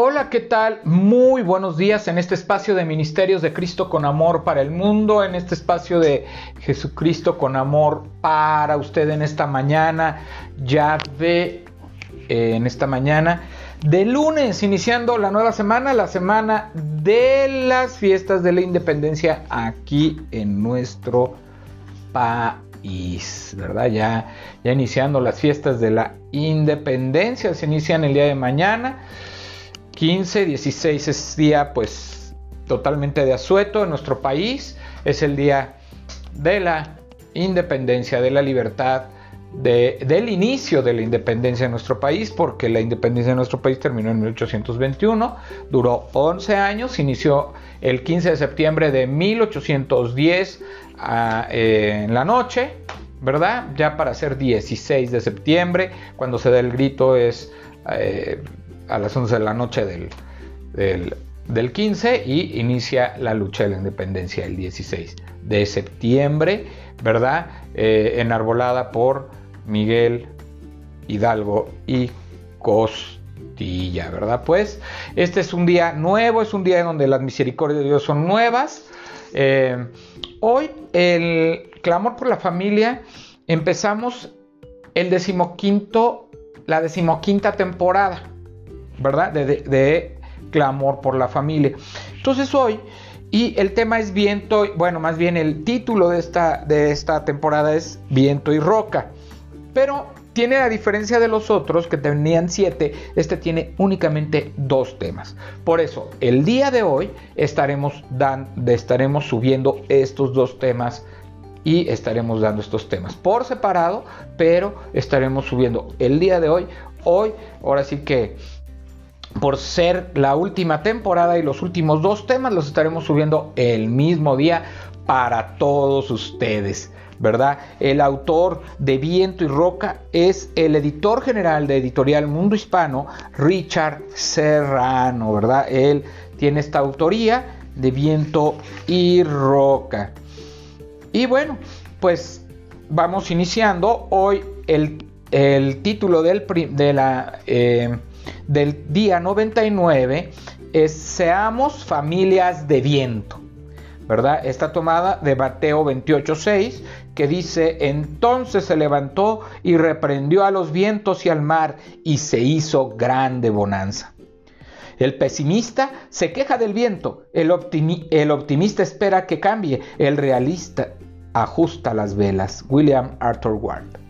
Hola, ¿qué tal? Muy buenos días en este espacio de Ministerios de Cristo con Amor para el mundo, en este espacio de Jesucristo con Amor para usted en esta mañana, ya ve eh, en esta mañana de lunes, iniciando la nueva semana, la semana de las fiestas de la independencia aquí en nuestro país, ¿verdad? Ya, ya iniciando las fiestas de la independencia, se inician el día de mañana. 15, 16 es día pues totalmente de asueto en nuestro país. Es el día de la independencia, de la libertad, del inicio de la independencia de nuestro país, porque la independencia de nuestro país terminó en 1821, duró 11 años, inició el 15 de septiembre de 1810 ah, eh, en la noche, ¿verdad? Ya para ser 16 de septiembre, cuando se da el grito es... Eh, a las 11 de la noche del, del, 15 y inicia la lucha de la independencia el 16 de septiembre, ¿verdad? Eh, enarbolada por Miguel Hidalgo y Costilla, ¿verdad? Pues este es un día nuevo, es un día en donde las misericordias de Dios son nuevas. Eh, hoy el clamor por la familia empezamos el decimoquinto, la decimoquinta temporada. ¿Verdad? De, clamor por la familia. Entonces hoy, y el tema es viento, bueno, más bien el título de esta, de esta temporada es viento y roca. Pero tiene la diferencia de los otros que tenían siete, este tiene únicamente dos temas. Por eso, el día de hoy estaremos, dan, estaremos subiendo estos dos temas y estaremos dando estos temas por separado, pero estaremos subiendo el día de hoy. Hoy, ahora sí que por ser la última temporada y los últimos dos temas los estaremos subiendo el mismo día para todos ustedes. ¿verdad? El autor de Viento y Roca es el editor general de Editorial Mundo Hispano, Richard Serrano, ¿verdad? Él tiene esta autoría de Viento y Roca. Y bueno, pues vamos iniciando. Hoy el, título del, de la... Eh, del día 99 es Seamos familias de viento. ¿Verdad? Está tomada de Mateo 28:6 que dice, entonces se levantó y reprendió a los vientos y al mar y se hizo grande bonanza. El pesimista se queja del viento, el optimista espera que cambie, el realista ajusta las velas. William Arthur Ward.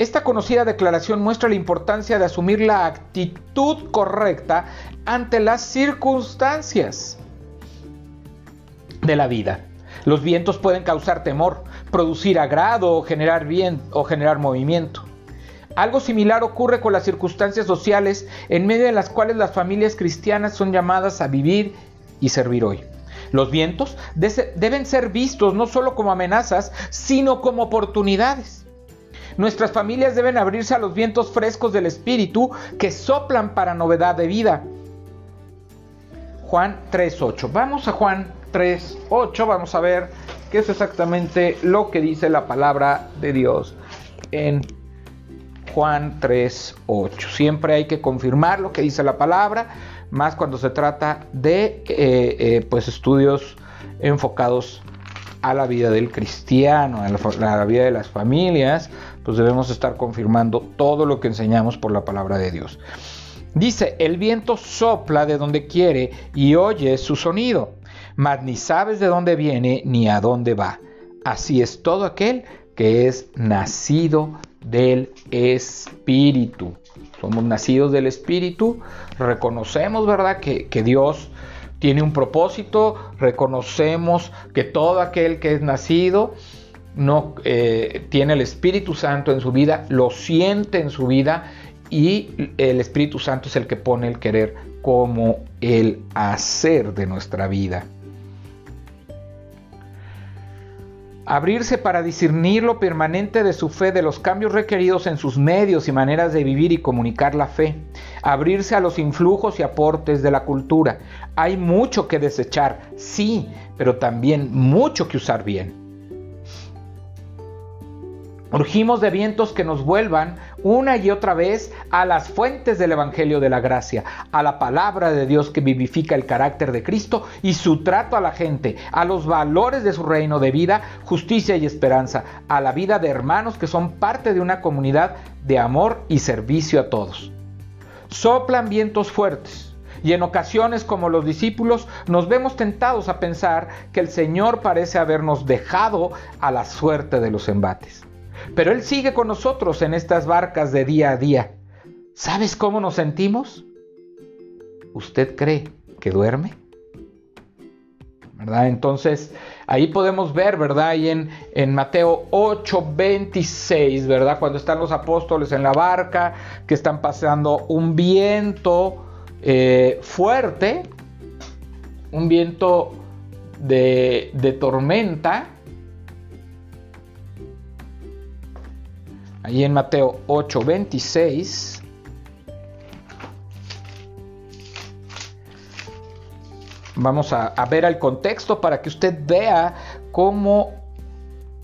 Esta conocida declaración muestra la importancia de asumir la actitud correcta ante las circunstancias de la vida. Los vientos pueden causar temor, producir agrado o generar, bien, o generar movimiento. Algo similar ocurre con las circunstancias sociales en medio de las cuales las familias cristianas son llamadas a vivir y servir hoy. Los vientos deben ser vistos no solo como amenazas, sino como oportunidades. Nuestras familias deben abrirse a los vientos frescos del Espíritu que soplan para novedad de vida. Juan 3.8. Vamos a Juan 3.8, vamos a ver qué es exactamente lo que dice la palabra de Dios en Juan 3.8. Siempre hay que confirmar lo que dice la palabra, más cuando se trata de eh, eh, pues estudios enfocados a la vida del cristiano, a la, vida de las familias, pues debemos estar confirmando todo lo que enseñamos por la palabra de Dios. Dice, el viento sopla de donde quiere y oye su sonido, mas ni sabes de dónde viene ni a dónde va. Así es todo aquel que es nacido del Espíritu. Somos nacidos del Espíritu, reconocemos, ¿verdad?, que, que Dios tiene un propósito, reconocemos que todo aquel que es nacido no eh, tiene el Espíritu Santo en su vida, lo siente en su vida y el Espíritu Santo es el que pone el querer como el hacer de nuestra vida. Abrirse para discernir lo permanente de su fe, de los cambios requeridos en sus medios y maneras de vivir y comunicar la fe, abrirse a los influjos y aportes de la cultura. Hay mucho que desechar, sí, pero también mucho que usar bien. Urgimos de vientos que nos vuelvan una y otra vez a las fuentes del Evangelio de la Gracia, a la palabra de Dios que vivifica el carácter de Cristo y su trato a la gente, a los valores de su reino de vida, justicia y esperanza, a la vida de hermanos que son parte de una comunidad de amor y servicio a todos. Soplan vientos fuertes y en ocasiones como los discípulos nos vemos tentados a pensar que el Señor parece habernos dejado a la suerte de los embates. Pero Él sigue con nosotros en estas barcas de día a día. ¿Sabes cómo nos sentimos? ¿Usted cree que duerme? ¿Verdad? Entonces, ahí podemos ver, ¿verdad? Ahí en, en Mateo 8, 26, ¿verdad? Cuando están los apóstoles en la barca, que están pasando un viento eh, fuerte, un viento de, de tormenta, Ahí en Mateo 8, 26. Vamos a, ver el contexto para que usted vea cómo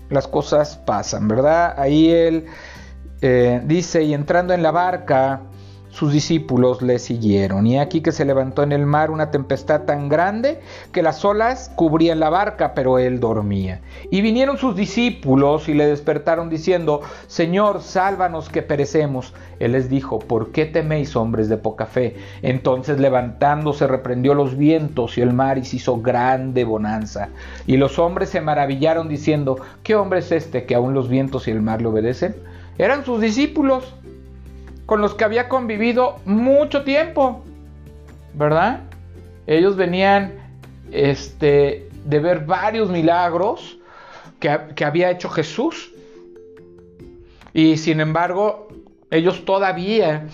las cosas pasan, ¿verdad? Ahí él eh, dice, y entrando en la barca, sus discípulos le siguieron. Y aquí que se levantó en el mar una tempestad tan grande que las olas cubrían la barca, pero él dormía. Y vinieron sus discípulos y le despertaron diciendo, Señor, sálvanos que perecemos. Él les dijo, ¿por qué teméis hombres de poca fe? Entonces levantándose reprendió los vientos y el mar y se hizo grande bonanza. Y los hombres se maravillaron diciendo, ¿qué hombre es este que aún los vientos y el mar le obedecen? Eran sus discípulos con los que había convivido mucho tiempo, ¿verdad? Ellos venían este, de ver varios milagros que, que había hecho Jesús. Y sin embargo, ellos todavía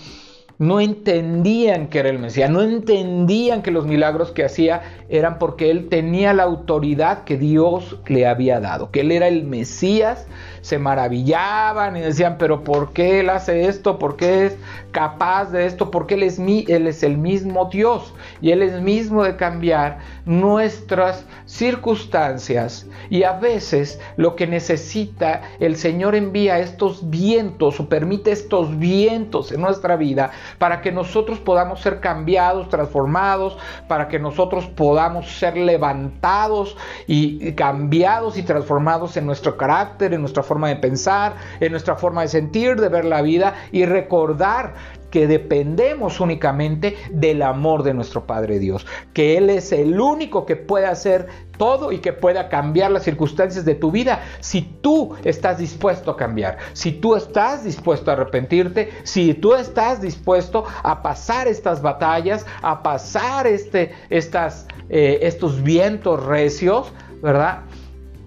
no entendían que era el Mesías, no entendían que los milagros que hacía eran porque él tenía la autoridad que Dios le había dado, que él era el Mesías se maravillaban y decían, pero ¿por qué Él hace esto? ¿Por qué es capaz de esto? Porque Él es, él es el mismo Dios y Él es mismo de cambiar nuestras circunstancias. Y a veces lo que necesita el Señor envía estos vientos o permite estos vientos en nuestra vida para que nosotros podamos ser cambiados, transformados, para que nosotros podamos ser levantados y cambiados y transformados en nuestro carácter, en nuestra forma de pensar, en nuestra forma de sentir, de ver la vida y recordar que dependemos únicamente del amor de nuestro Padre Dios, que Él es el único que puede hacer todo y que pueda cambiar las circunstancias de tu vida si tú estás dispuesto a cambiar, si tú estás dispuesto a arrepentirte, si tú estás dispuesto a pasar estas batallas, a pasar este, estas, eh, estos vientos recios, ¿verdad?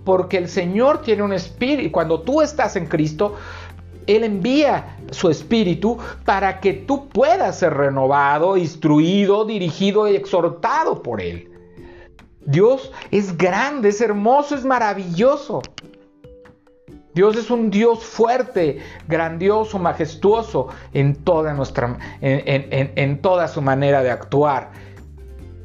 porque el Señor tiene un espíritu, cuando tú estás en Cristo, Él envía su espíritu para que tú puedas ser renovado, instruido, dirigido y exhortado por Él. Dios es grande, es hermoso, es maravilloso. Dios es un Dios fuerte, grandioso, majestuoso en toda nuestra, en toda su manera de actuar.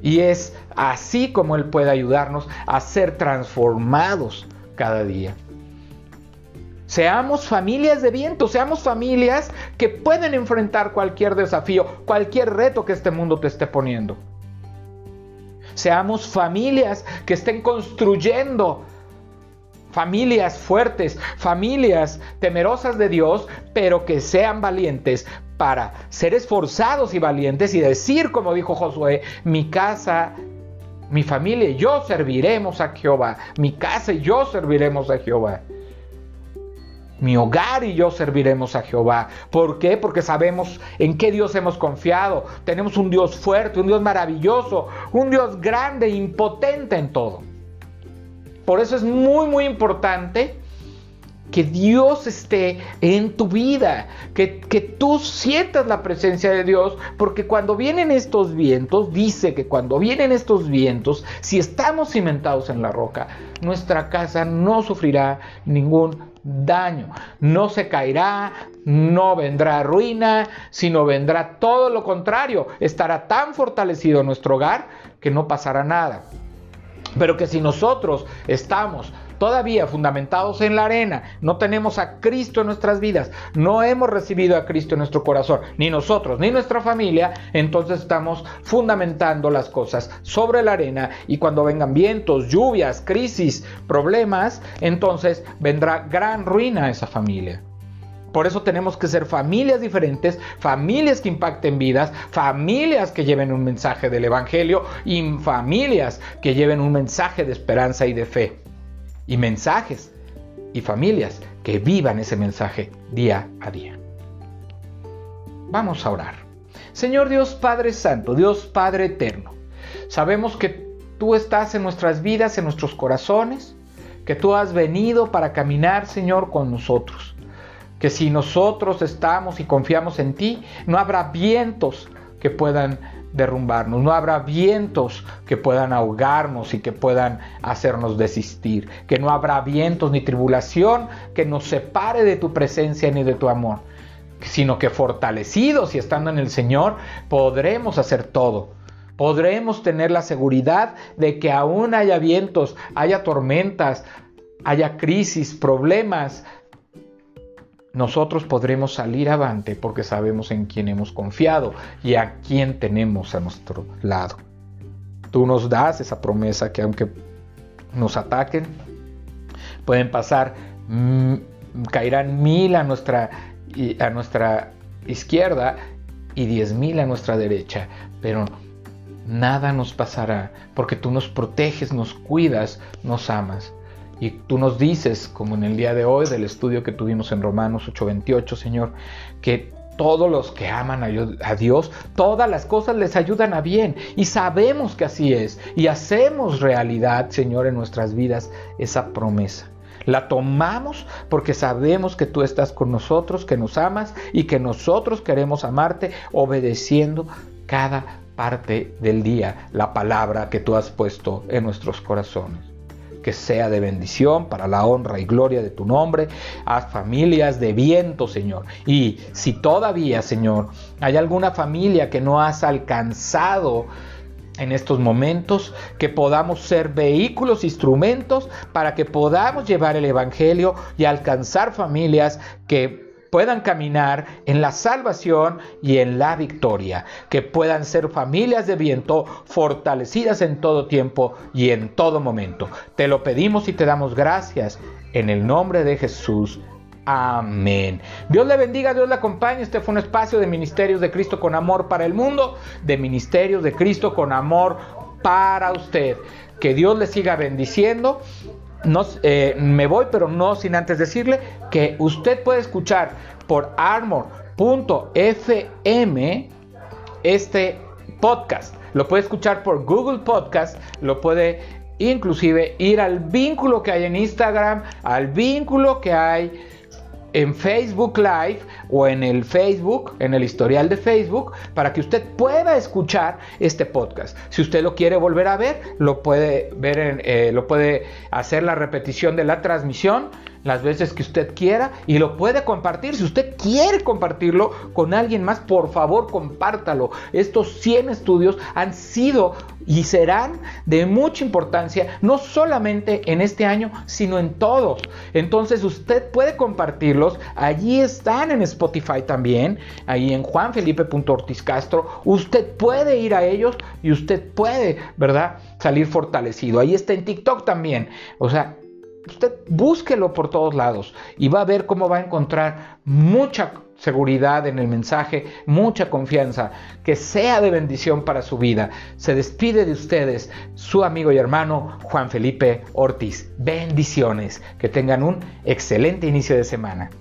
Y es así como Él puede ayudarnos a ser transformados cada día. Seamos familias de viento, seamos familias que pueden enfrentar cualquier desafío, cualquier reto que este mundo te esté poniendo. Seamos familias que estén construyendo familias fuertes, familias temerosas de Dios, pero que sean valientes para ser esforzados y valientes y decir, como dijo Josué, mi casa, mi familia y yo serviremos a Jehová, mi casa y yo serviremos a Jehová. Mi hogar y yo serviremos a Jehová. ¿Por qué? Porque sabemos en qué Dios hemos confiado. Tenemos un Dios fuerte, un Dios maravilloso, un Dios grande, impotente en todo. Por eso es muy, muy importante que Dios esté en tu vida, que, que, tú sientas la presencia de Dios, porque cuando vienen estos vientos, dice que cuando vienen estos vientos, si estamos cimentados en la roca, nuestra casa no sufrirá ningún daño, no se caerá, no vendrá ruina, sino vendrá todo lo contrario, estará tan fortalecido nuestro hogar que no pasará nada. Pero que si nosotros estamos todavía fundamentados en la arena, no tenemos a Cristo en nuestras vidas, no hemos recibido a Cristo en nuestro corazón, ni nosotros, ni nuestra familia, entonces estamos fundamentando las cosas sobre la arena y cuando vengan vientos, lluvias, crisis, problemas, entonces vendrá gran ruina a esa familia. Por eso tenemos que ser familias diferentes, familias que impacten vidas, familias que lleven un mensaje del Evangelio y familias que lleven un mensaje de esperanza y de fe. Y mensajes y familias que vivan ese mensaje día a día. Vamos a orar. Señor Dios Padre Santo, Dios Padre Eterno, sabemos que tú estás en nuestras vidas, en nuestros corazones, que tú has venido para caminar, Señor, con nosotros que si nosotros estamos y confiamos en ti, no habrá vientos que puedan derrumbarnos, no habrá vientos que puedan ahogarnos y que puedan hacernos desistir, que no habrá vientos ni tribulación que nos separe de tu presencia ni de tu amor, sino que fortalecidos y estando en el Señor podremos hacer todo. Podremos tener la seguridad de que aún haya vientos, haya tormentas, haya crisis, problemas, nosotros podremos salir avante porque sabemos en quién hemos confiado y a quién tenemos a nuestro lado. Tú nos das esa promesa que aunque nos ataquen, pueden pasar, mm, caerán mil a nuestra, a nuestra izquierda y diez mil a nuestra derecha, pero nada nos pasará porque tú nos proteges, nos cuidas, nos amas. Y tú nos dices, como en el día de hoy del estudio que tuvimos en Romanos 8:28, Señor, que todos los que aman a Dios, todas las cosas les ayudan a bien. Y sabemos que así es. Y hacemos realidad, Señor, en nuestras vidas esa promesa. La tomamos porque sabemos que tú estás con nosotros, que nos amas y que nosotros queremos amarte obedeciendo cada parte del día la palabra que tú has puesto en nuestros corazones que sea de bendición para la honra y gloria de tu nombre. a familias de viento, Señor. Y si todavía, Señor, hay alguna familia que no has alcanzado, en estos momentos, que podamos ser vehículos, instrumentos para que podamos llevar el Evangelio y alcanzar familias que puedan caminar en la salvación y en la victoria, que puedan ser familias de viento fortalecidas en todo tiempo y en todo momento. Te lo pedimos y te damos gracias en el nombre de Jesús. Amén. Dios le bendiga, Dios le acompañe. Este fue un espacio de Ministerios de Cristo con amor para el mundo, de Ministerios de Cristo con amor para usted. Que Dios le siga bendiciendo no, eh, me voy, pero no sin antes decirle que usted puede escuchar por armor.fm este podcast. Lo puede escuchar por Google Podcast, lo puede inclusive ir al vínculo que hay en Instagram, al vínculo que hay en Facebook Live o en el Facebook, en el historial de Facebook, para que usted pueda escuchar este podcast. Si usted lo quiere volver a ver, lo puede ver, en, eh, lo puede hacer la repetición de la transmisión las veces que usted quiera y lo puede compartir. Si usted quiere compartirlo con alguien más, por favor compártalo. Estos 100 estudios han sido y serán de mucha importancia, no solamente en este año, sino en todos. Entonces usted puede compartirlos. Allí están en Spotify también, ahí en juanfelipe.ortiz Castro. Usted puede ir a ellos y usted puede, ¿verdad? Salir fortalecido. Ahí está en TikTok también. O sea, usted búsquelo por todos lados y va a ver cómo va a encontrar mucha seguridad en el mensaje, mucha confianza, que sea de bendición para su vida. Se despide de ustedes su amigo y hermano Juan Felipe Ortiz. Bendiciones, que tengan un excelente inicio de semana.